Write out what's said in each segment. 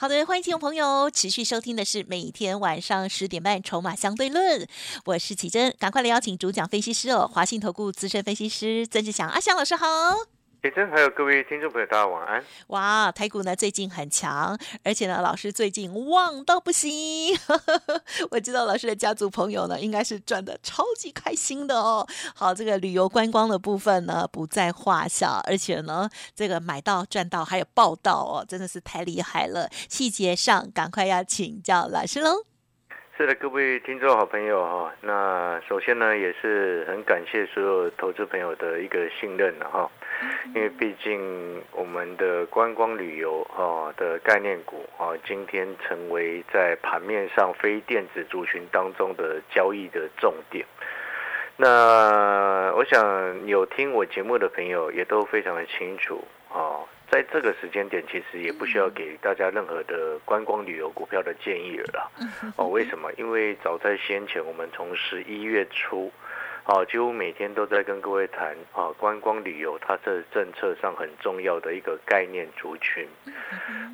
好的，欢迎听众朋友持续收听的是每天晚上十点半《筹码相对论》，我是启珍，赶快来邀请主讲分析师哦，华信投顾资深分析师曾志祥阿祥老师好。启珍还有各位听众朋友，大家晚安。哇，台股呢最近很强，而且呢老师最近旺到不行。我知道老师的家族朋友呢应该是赚的超级开心的哦。好，这个旅游观光的部分呢不在话下，而且呢这个买到赚到还有报道哦，真的是太厉害了。细节上赶快要请教老师喽。是的，各位听众好朋友哈，那首先呢也是很感谢所有投资朋友的一个信任了哈。因为毕竟我们的观光旅游啊的概念股啊，今天成为在盘面上非电子族群当中的交易的重点。那我想有听我节目的朋友也都非常的清楚啊，在这个时间点，其实也不需要给大家任何的观光旅游股票的建议了啦。哦，为什么？因为早在先前，我们从十一月初。好，几乎每天都在跟各位谈啊，观光旅游它是政策上很重要的一个概念族群。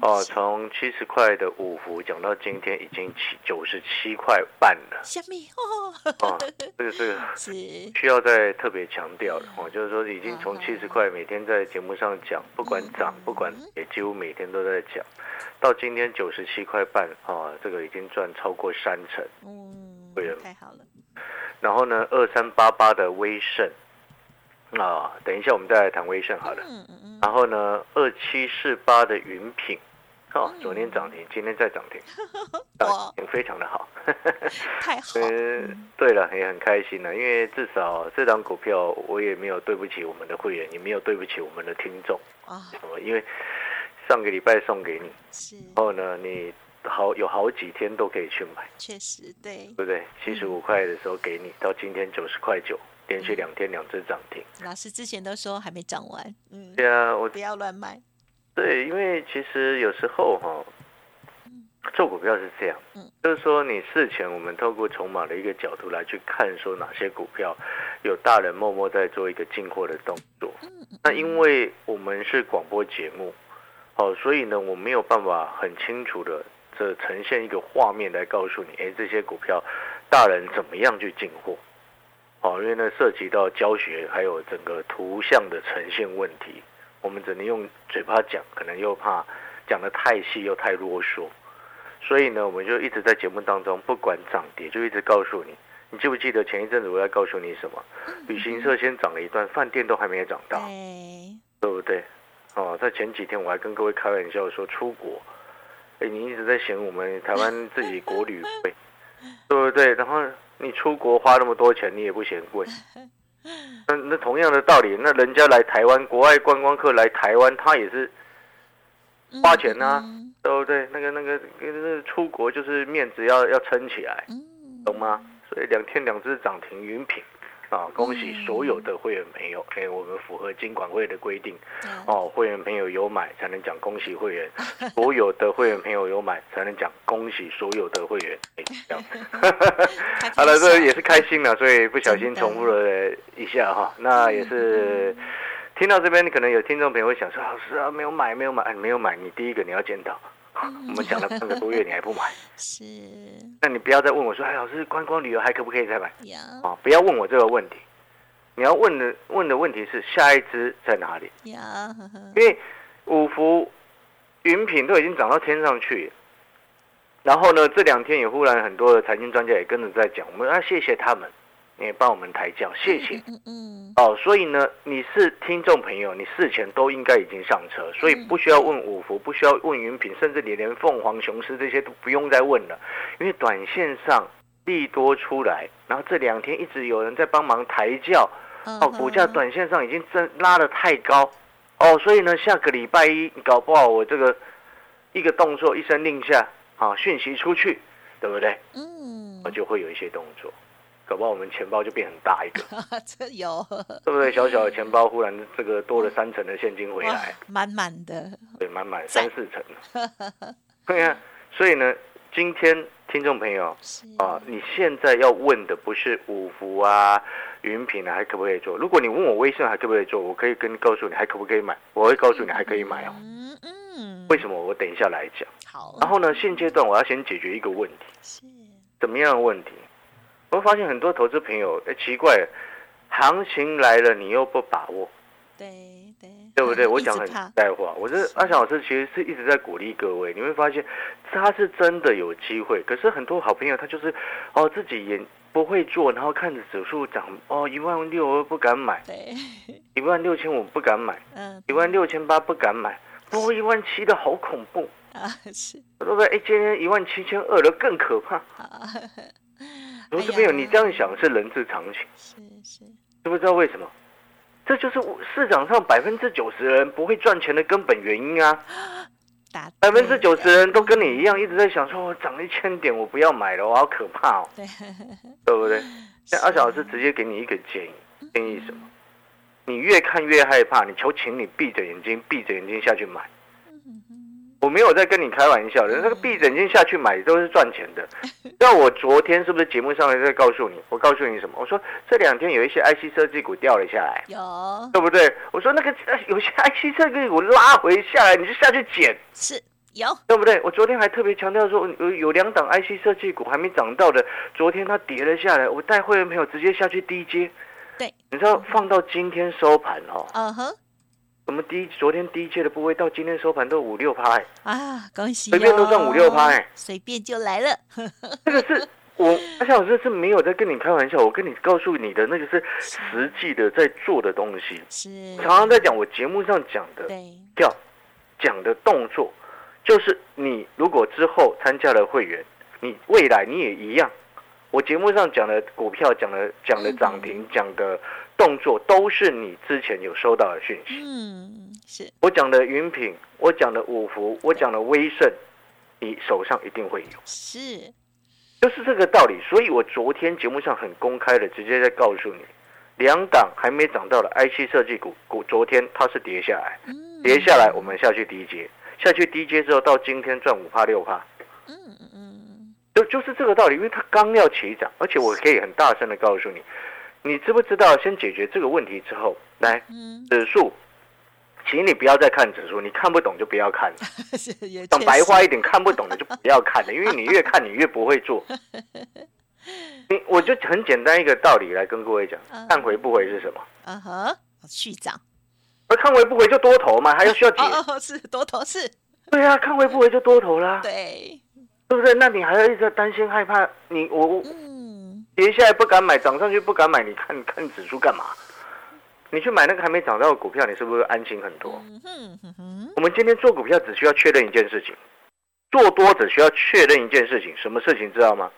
哦，从七十块的五福讲到今天已经七九十七块半了。虾米哦？啊，这个这个 需要再特别强调的哦，就是说已经从七十块每天在节目上讲，不管涨不管也几乎每天都在讲，到今天九十七块半啊，这个已经赚超过三成。嗯，太好了。然后呢，二三八八的威盛啊，等一下我们再来谈威盛好了。嗯嗯嗯。然后呢，二七四八的云品，哦，昨天涨停，今天再涨停，涨停非常的好。太好。嗯，对了，也很开心了，因为至少这张股票我也没有对不起我们的会员，也没有对不起我们的听众啊。什么？因为上个礼拜送给你，是。然后呢，你。好，有好几天都可以去买，确实对，对不对？七十五块的时候给你，到今天九十块九，连续两天两只涨停。老师之前都说还没涨完，嗯，对啊，我不要乱卖。对，因为其实有时候哈，做股票是这样，嗯，就是说你事前我们透过筹码的一个角度来去看，说哪些股票有大人默默在做一个进货的动作。嗯，那因为我们是广播节目，好，所以呢，我没有办法很清楚的。这呈现一个画面来告诉你，哎，这些股票大人怎么样去进货？哦，因为呢涉及到教学，还有整个图像的呈现问题，我们只能用嘴巴讲，可能又怕讲的太细又太啰嗦，所以呢，我们就一直在节目当中，不管涨跌，就一直告诉你。你记不记得前一阵子我在告诉你什么？旅行社先涨了一段，饭店都还没有涨到，对不对？哦，在前几天我还跟各位开玩笑说出国。哎，你一直在嫌我们台湾自己国旅贵，对不对？然后你出国花那么多钱，你也不嫌贵。那那同样的道理，那人家来台湾，国外观光客来台湾，他也是花钱呐，对不对？那个那个那个出国就是面子要要撑起来，懂吗？所以两天两只涨停云品。啊！恭喜所有的会员朋友，哎，我们符合金管会的规定，哦，会员朋友有买才能讲恭喜会员，所有的会员朋友有买才能讲恭喜所有的会员，这样。好了，这也是开心了，所以不小心重复了一下哈。那也是听到这边，你可能有听众朋友会想说，老师啊，没有买，没有买，没有买，你第一个你要检讨。我们讲了半个多月，你还不买？是。那你不要再问我说：“哎，老师，观光旅游还可不可以再买？”啊，不要问我这个问题。你要问的问的问题是下一支在哪里？呀，因为五福云品都已经涨到天上去，然后呢，这两天也忽然很多的财经专家也跟着在讲，我们要谢谢他们。你帮我们抬轿，谢谢。嗯嗯。哦，所以呢，你是听众朋友，你事前都应该已经上车，所以不需要问五福，不需要问云品，甚至你连凤凰雄狮这些都不用再问了，因为短线上利多出来，然后这两天一直有人在帮忙抬轿，哦，股价短线上已经真拉的太高，哦，所以呢，下个礼拜一搞不好我这个一个动作，一声令下，啊，讯息出去，对不对？嗯。我就会有一些动作。搞不好我们钱包就变很大一个，这有对不对？小小的钱包忽然这个多了三成的现金回来，满满的，对，满满三四成。对啊，所以呢，今天听众朋友啊，你现在要问的不是五福啊、云品啊还可不可以做？如果你问我微信还可不可以做，我可以跟你告诉你还可不可以买，我会告诉你还可以买哦。嗯嗯。为什么？我等一下来讲。好。然后呢，现阶段我要先解决一个问题。是。怎么样的问题？我发现很多投资朋友，哎，奇怪，行情来了你又不把握。对。对对不对？我讲很在话，我是阿翔老师，其实是一直在鼓励各位。你会发现，他是真的有机会。可是很多好朋友，他就是哦，自己也不会做，然后看着指数涨，哦，一万六不敢买，一万六千五不敢买，嗯，一万六千八不敢买，哦，一万七的好恐怖 啊！是，对不对？哎，今天一万七千二的更可怕。投资朋友，你这样想是人之常情，是是，知不知道为什么？这就是市场上百分之九十人不会赚钱的根本原因啊！百分之九十人都跟你一样，一直在想说：“我涨一千点，我不要买了，我好可怕哦！”对，对不对？那阿小老师直接给你一个建议，建议什么？你越看越害怕，你求请你闭着眼睛，闭着眼睛下去买。我没有在跟你开玩笑的，那个闭着眼睛下去买都是赚钱的。那我昨天是不是节目上面在告诉你？我告诉你什么？我说这两天有一些 IC 设计股掉了下来，有对不对？我说那个有些 IC 设计股拉回下来，你就下去捡，是有对不对？我昨天还特别强调说，有有两档 IC 设计股还没涨到的，昨天它跌了下来，我带会员朋友直接下去低接。对，你知道放到今天收盘哦。嗯哼。我们第一昨天第一届的部位到今天收盘都五六趴啊，恭喜！随便都赚五六趴哎，随便就来了。这个是我阿夏老师是没有在跟你开玩笑，我跟你告诉你的那个是实际的在做的东西。是常常在讲我节目上讲的，叫讲的动作，就是你如果之后参加了会员，你未来你也一样。我节目上讲的股票，讲的讲的涨停，讲的。动作都是你之前有收到的讯息。嗯，是我讲的云品，我讲的五福，我讲的威盛，你手上一定会有。是，就是这个道理。所以我昨天节目上很公开的，直接在告诉你，两档还没涨到的 IC 设计股，股昨天它是跌下来，跌下来我们下去低阶，下去低阶之后到今天赚五帕六帕。嗯，就就是这个道理，因为它刚要起涨，而且我可以很大声的告诉你。你知不知道？先解决这个问题之后，来指数，请你不要再看指数，你看不懂就不要看了。讲白话一点，看不懂的就不要看了，因为你越看你越不会做。你我就很简单一个道理来跟各位讲：看回不回是什么？嗯哼，续涨。而看回不回就多头嘛，还要需要 解？是多头是？对啊，看回不回就多头啦。对，对不对？那你还要一直担心害怕？你我我。跌下来不敢买，涨上去不敢买，你看看指数干嘛？你去买那个还没涨到的股票，你是不是安心很多？我们今天做股票只需要确认一件事情，做多只需要确认一件事情，什么事情知道吗？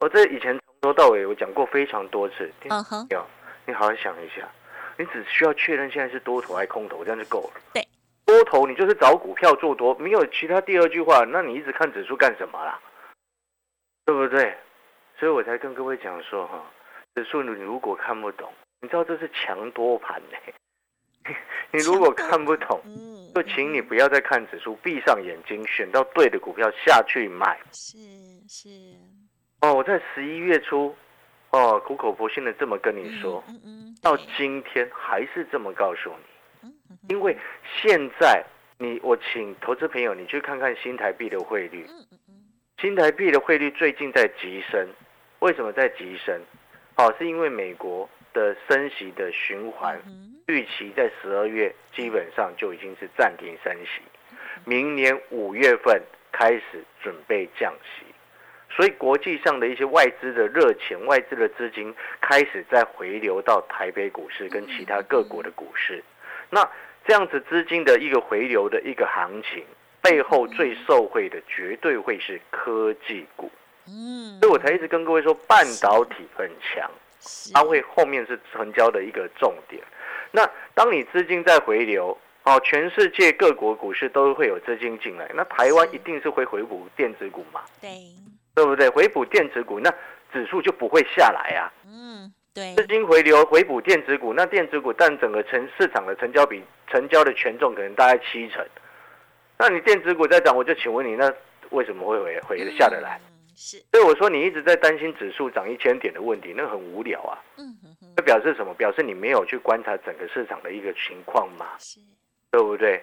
我这以前从头到尾我讲过非常多次，嗯哼，你好好想一下，你只需要确认现在是多头还是空头，这样就够了。对，多头你就是找股票做多，没有其他第二句话，那你一直看指数干什么啦？对不对？所以我才跟各位讲说哈，指数你如果看不懂，你知道这是强多盘呢。你如果看不懂，就请你不要再看指数，闭上眼睛，选到对的股票下去买。是是。哦，我在十一月初，哦，苦口婆心的这么跟你说，到今天还是这么告诉你。因为现在你，我请投资朋友你去看看新台币的汇率，新台币的汇率最近在急升。为什么在急升？哦，是因为美国的升息的循环预期在十二月基本上就已经是暂停升息，明年五月份开始准备降息，所以国际上的一些外资的热钱、外资的资金开始在回流到台北股市跟其他各国的股市。那这样子资金的一个回流的一个行情，背后最受惠的绝对会是科技股。嗯，所以我才一直跟各位说，半导体很强，它会后面是成交的一个重点。那当你资金在回流，哦，全世界各国股市都会有资金进来，那台湾一定是会回补电子股嘛？对，对不对？回补电子股，那指数就不会下来啊。嗯，对，资金回流回补电子股，那电子股占整个成市场的成交比成交的权重可能大概七成。那你电子股在涨，我就请问你，那为什么会回回得下得来？是，所以我说你一直在担心指数涨一千点的问题，那很无聊啊。嗯哼哼，这表示什么？表示你没有去观察整个市场的一个情况嘛？是，对不对？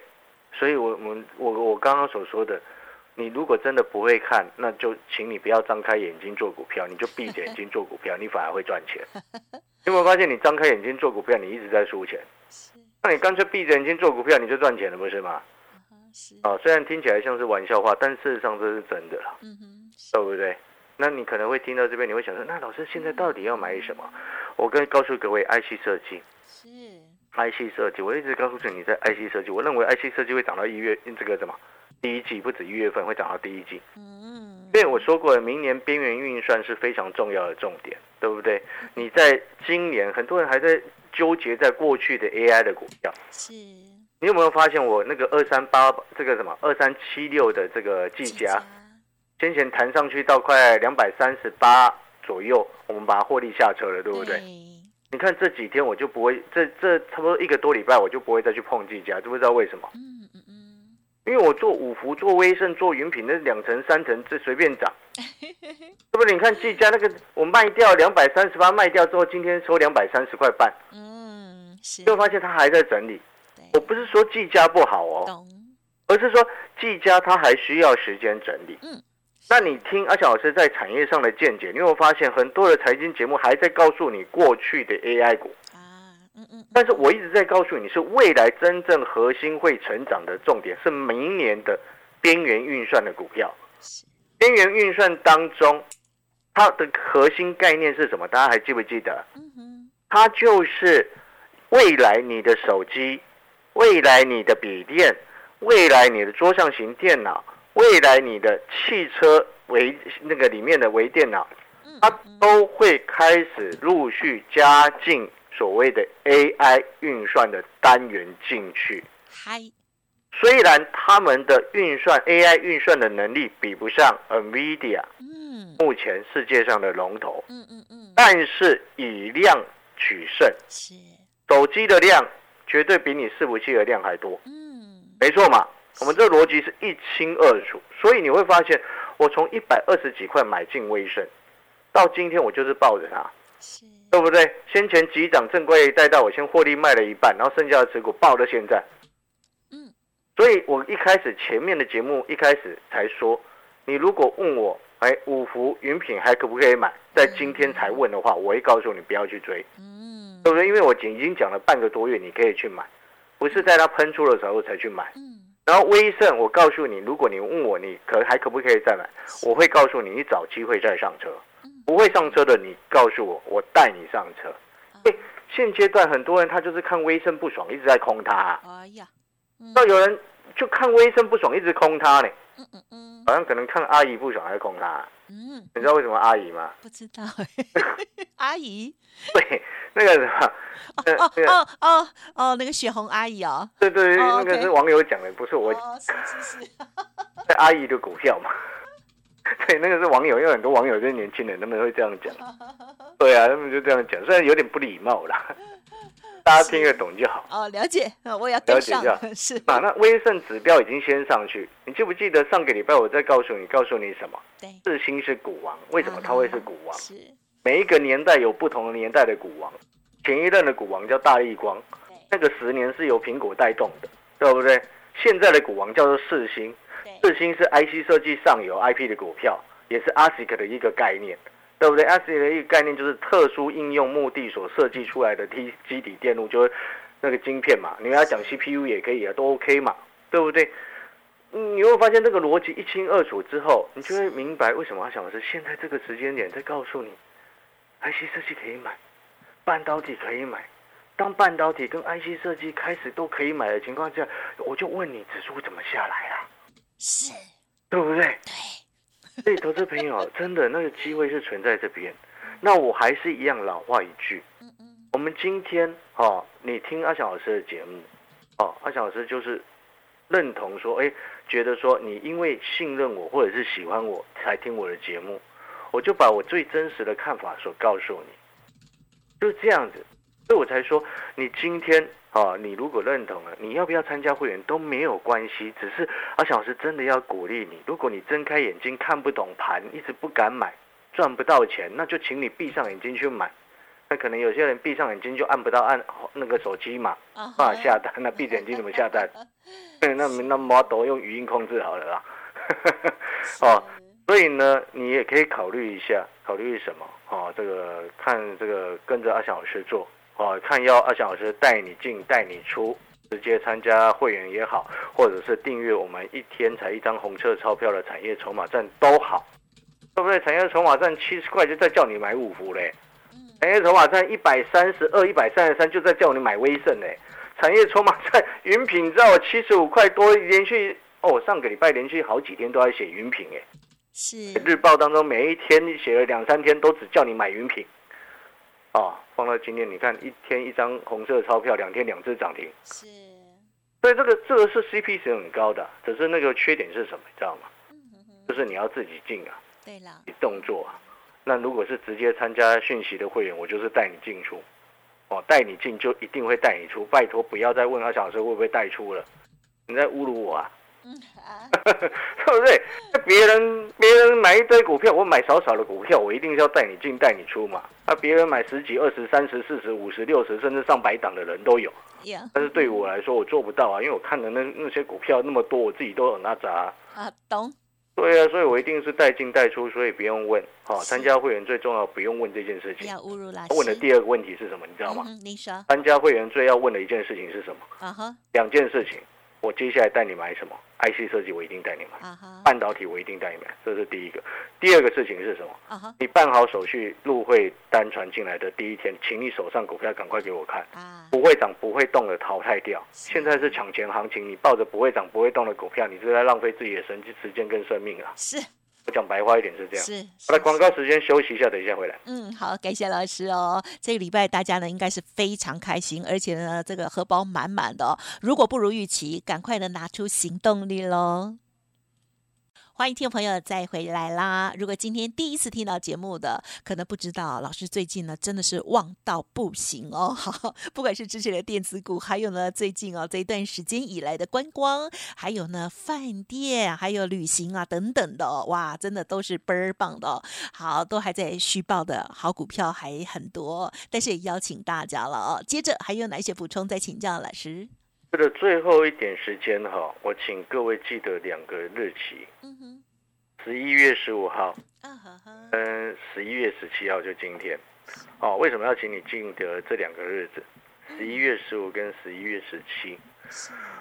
所以，我我们我我刚刚所说的，你如果真的不会看，那就请你不要张开眼睛做股票，你就闭着眼睛做股票，你反而会赚钱。有没有发现你张开眼睛做股票，你一直在输钱？是，那你干脆闭着眼睛做股票，你就赚钱了，不是吗？是啊，虽然听起来像是玩笑话，但事实上这是真的了。嗯哼。对不对？那你可能会听到这边，你会想说，那老师现在到底要买什么？我跟告诉各位，IC 设计是 IC 设计，我一直告诉你，你在 IC 设计，我认为 IC 设计会涨到一月，这个什么第一季不止一月份会涨到第一季。嗯，因为我说过，明年边缘运算是非常重要的重点，对不对？你在今年，很多人还在纠结在过去的 AI 的股票。是，你有没有发现我那个二三八这个什么二三七六的这个技嘉？先前弹上去到快两百三十八左右，我们把它获利下车了，对不对？你看这几天我就不会，这这差不多一个多礼拜我就不会再去碰技嘉，知不知道为什么？因为我做五福、做威盛、做云品，那两层三层这随便涨，是不是？你看技嘉那个，我卖掉两百三十八，卖掉之后今天收两百三十块半，嗯，是。就发现它还在整理。我不是说技嘉不好哦，而是说技嘉它还需要时间整理。嗯。那你听阿小老师在产业上的见解，你有发现很多的财经节目还在告诉你过去的 AI 股啊，嗯嗯，但是我一直在告诉你是未来真正核心会成长的重点是明年的边缘运算的股票。边缘运算当中，它的核心概念是什么？大家还记不记得？嗯哼，它就是未来你的手机，未来你的笔电，未来你的桌上型电脑。未来你的汽车微那个里面的微电脑，它都会开始陆续加进所谓的 AI 运算的单元进去。嗨，虽然他们的运算 AI 运算的能力比不上 NVIDIA，嗯，目前世界上的龙头，嗯嗯嗯，但是以量取胜，是。手机的量绝对比你伺服器的量还多，嗯，没错嘛。我们这个逻辑是一清二楚，所以你会发现，我从一百二十几块买进微盛，到今天我就是抱着它，对不对？先前急涨正规带到我先获利卖了一半，然后剩下的持股爆到现在。嗯，所以我一开始前面的节目一开始才说，你如果问我，哎，五福云品还可不可以买？在今天才问的话，我会告诉你不要去追，嗯，对不对？因为我已经讲了半个多月，你可以去买，不是在它喷出的时候才去买。嗯。然后威盛，我告诉你，如果你问我，你可还可不可以再买？我会告诉你，你找机会再上车。不会上车的，你告诉我，我带你上车。哎，现阶段很多人他就是看威盛不爽，一直在空他。哎呀，那有人就看威盛不爽，一直空他呢。嗯嗯嗯，好像可能看阿姨不爽，还是空他。嗯，你知道为什么阿姨吗？不知道。阿姨。对。那个什么，哦哦哦哦，那个雪红阿姨哦，对对，那个是网友讲的，不是我。是是是，阿姨的股票嘛，对，那个是网友，因为很多网友就是年轻人，他们会这样讲。对啊，他们就这样讲，虽然有点不礼貌啦，大家听得懂就好。哦，了解，我也要了解一下。是啊，那威盛指标已经先上去，你记不记得上个礼拜我再告诉你，告诉你什么？对，四星是股王，为什么他会是股王？是。每一个年代有不同的年代的股王，前一任的股王叫大力光，那个十年是由苹果带动的，对不对？现在的股王叫做四星，四星是 IC 设计上游 IP 的股票，也是 ASIC 的一个概念，对不对？ASIC 的一个概念就是特殊应用目的所设计出来的 T 基底电路，就是那个晶片嘛。你要讲 CPU 也可以啊，都 OK 嘛，对不对？你会发现这个逻辑一清二楚之后，你就会明白为什么阿小老师现在这个时间点在告诉你。IC 设计可以买，半导体可以买。当半导体跟 IC 设计开始都可以买的情况下，我就问你，指数怎么下来啊？是，对不对？对。所以，投资朋友，真的那个机会是存在这边。那我还是一样老话一句，嗯嗯，我们今天哦，你听阿翔老师的节目，哦，阿翔老师就是认同说，哎，觉得说你因为信任我或者是喜欢我才听我的节目。我就把我最真实的看法所告诉你，就是这样子，所以我才说，你今天啊，你如果认同了，你要不要参加会员都没有关系，只是阿小老师真的要鼓励你，如果你睁开眼睛看不懂盘，一直不敢买，赚不到钱，那就请你闭上眼睛去买。那可能有些人闭上眼睛就按不到按那个手机嘛，啊下单，那闭着眼睛怎么下单？那那 model 用语音控制好了啦。哦，所以呢，你也可以考虑一下，考虑什么？哦，这个看这个跟着阿翔老师做，哦，看要阿翔老师带你进带你出，直接参加会员也好，或者是订阅我们一天才一张红色钞票的产业筹码站都好，对不对？产业筹码站七十块就在叫你买五福嘞。产业筹码站一百三十二、一百三十三，就在叫你买威盛嘞。产业筹码站云品知道七十五块多，连续哦，上个礼拜连续好几天都在写云品哎。是。日报当中每一天写了两三天，都只叫你买云品。哦，放到今天你看，一天一张红色钞票，两天两只涨停。是。所以这个这个是 CP 值很高的，只是那个缺点是什么，你知道吗？就是你要自己进啊。对了。你动作啊。那如果是直接参加讯息的会员，我就是带你进出，哦，带你进就一定会带你出。拜托不要再问阿小时会不会带出了，你在侮辱我啊，对不对？那别人别人买一堆股票，我买少少的股票，我一定是要带你进带你出嘛。那别人买十几、二十、三十、四十、五十、六十，甚至上百档的人都有。但是对于我来说，我做不到啊，因为我看的那那些股票那么多，我自己都很阿杂。啊，懂。对啊，所以我一定是带进带出，所以不用问。好，参加会员最重要，不用问这件事情。要侮辱问的第二个问题是什么？你知道吗？你说。参加会员最要问的一件事情是什么？啊哈。两件事情。我接下来带你买什么？IC 设计我一定带你买，半导体我一定带你买，这是第一个。第二个事情是什么？你办好手续入会单传进来的第一天，请你手上股票赶快给我看，不会涨不会动的淘汰掉。现在是抢钱行情，你抱着不会涨不会动的股票，你是在浪费自己的神时间跟生命啊！是。我讲白话一点是这样，是。好了，广告时间休息一下，等一下回来。嗯，好，感谢老师哦。这个礼拜大家呢应该是非常开心，而且呢这个荷包满满的。如果不如预期，赶快的拿出行动力喽。欢迎听众朋友再回来啦！如果今天第一次听到节目的，可能不知道老师最近呢真的是旺到不行哦。好，不管是之前的电子股，还有呢最近哦这一段时间以来的观光，还有呢饭店，还有旅行啊等等的，哇，真的都是倍儿棒的。好，都还在续报的好股票还很多，但是也邀请大家了哦。接着还有哪些补充？再请教老师。为了最后一点时间哈，我请各位记得两个日期，十一月十五号，嗯，十一月十七号就今天，哦，为什么要请你记得这两个日子？十一月十五跟十一月十七，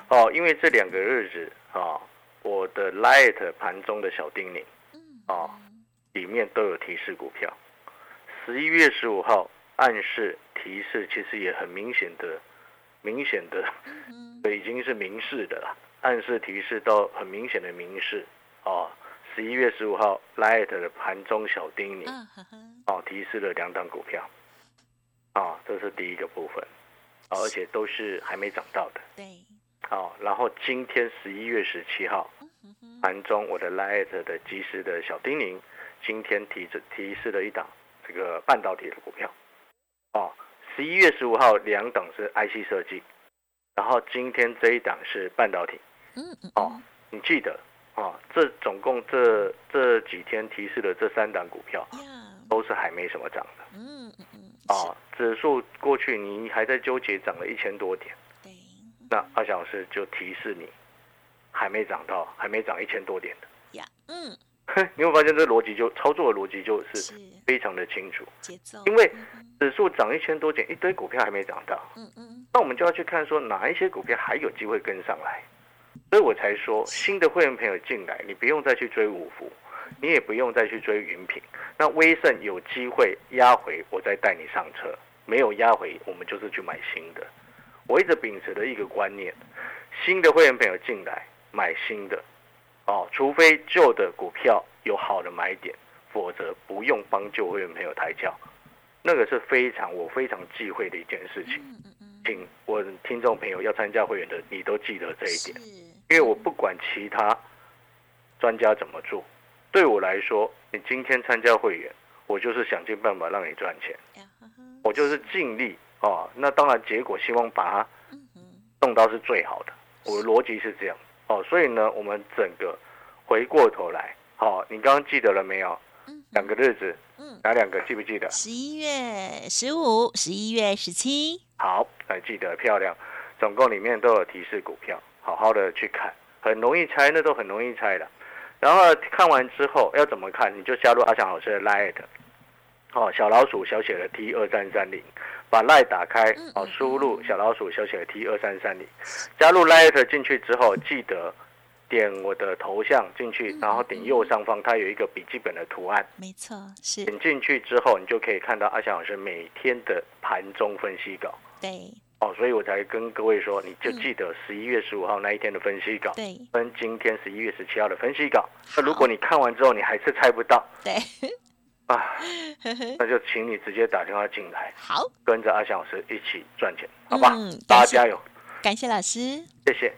哦，因为这两个日子啊，我的 Light 盘中的小叮咛，哦，里面都有提示股票。十一月十五号暗示提示，其实也很明显的。明显的，已经是明示的了，暗示提示到很明显的明示。哦。十一月十五号，Light 的盘中小叮咛，哦，提示了两档股票，啊，这是第一个部分，而且都是还没涨到的。对，哦，然后今天十一月十七号，盘中我的 Light 的及时的小叮咛，今天提着提示了一档这个半导体的股票，哦。十一月十五号两档是 IC 设计，然后今天这一档是半导体。嗯嗯。哦，你记得哦，这总共这这几天提示的这三档股票，都是还没什么涨的。嗯嗯嗯。哦，指数过去你还在纠结涨了一千多点。对。那阿小老师就提示你，还没涨到，还没涨一千多点的。呀，嗯。你会发现这逻辑就操作的逻辑就是非常的清楚，节奏。因为指数涨一千多点，一堆股票还没涨到，嗯嗯，那我们就要去看说哪一些股票还有机会跟上来，所以我才说新的会员朋友进来，你不用再去追五福，你也不用再去追云品，那威盛有机会压回，我再带你上车；没有压回，我们就是去买新的。我一直秉持的一个观念，新的会员朋友进来买新的。哦，除非旧的股票有好的买点，否则不用帮旧会员朋友抬轿，那个是非常我非常忌讳的一件事情。请我听众朋友要参加会员的，你都记得这一点，因为我不管其他专家怎么做，对我来说，你今天参加会员，我就是想尽办法让你赚钱，我就是尽力哦。那当然，结果希望把它弄到是最好的。我的逻辑是这样哦，所以呢，我们整个回过头来，好，你刚刚记得了没有？两个日子，嗯，哪两个记不记得？十一月十五，十一月十七。好，还记得漂亮。总共里面都有提示股票，好好的去看，很容易猜，那都很容易猜的。然后看完之后要怎么看？你就加入阿翔老师的 Lite，哦，小老鼠小写的 T 二三三零，把 Lite 打开，哦，输入小老鼠小写的 T 二三三零，加入 Lite 进去之后，记得点我的头像进去，然后点右上方，它有一个笔记本的图案，没错，是。点进去之后，你就可以看到阿翔老师每天的盘中分析稿，对。哦，所以我才跟各位说，你就记得十一月十五号那一天的分析稿，对，跟今天十一月十七号的分析稿。那如果你看完之后你还是猜不到，对，啊，那就请你直接打电话进来，好，跟着阿翔老师一起赚钱，好吧？大家加油！感谢老师，谢谢。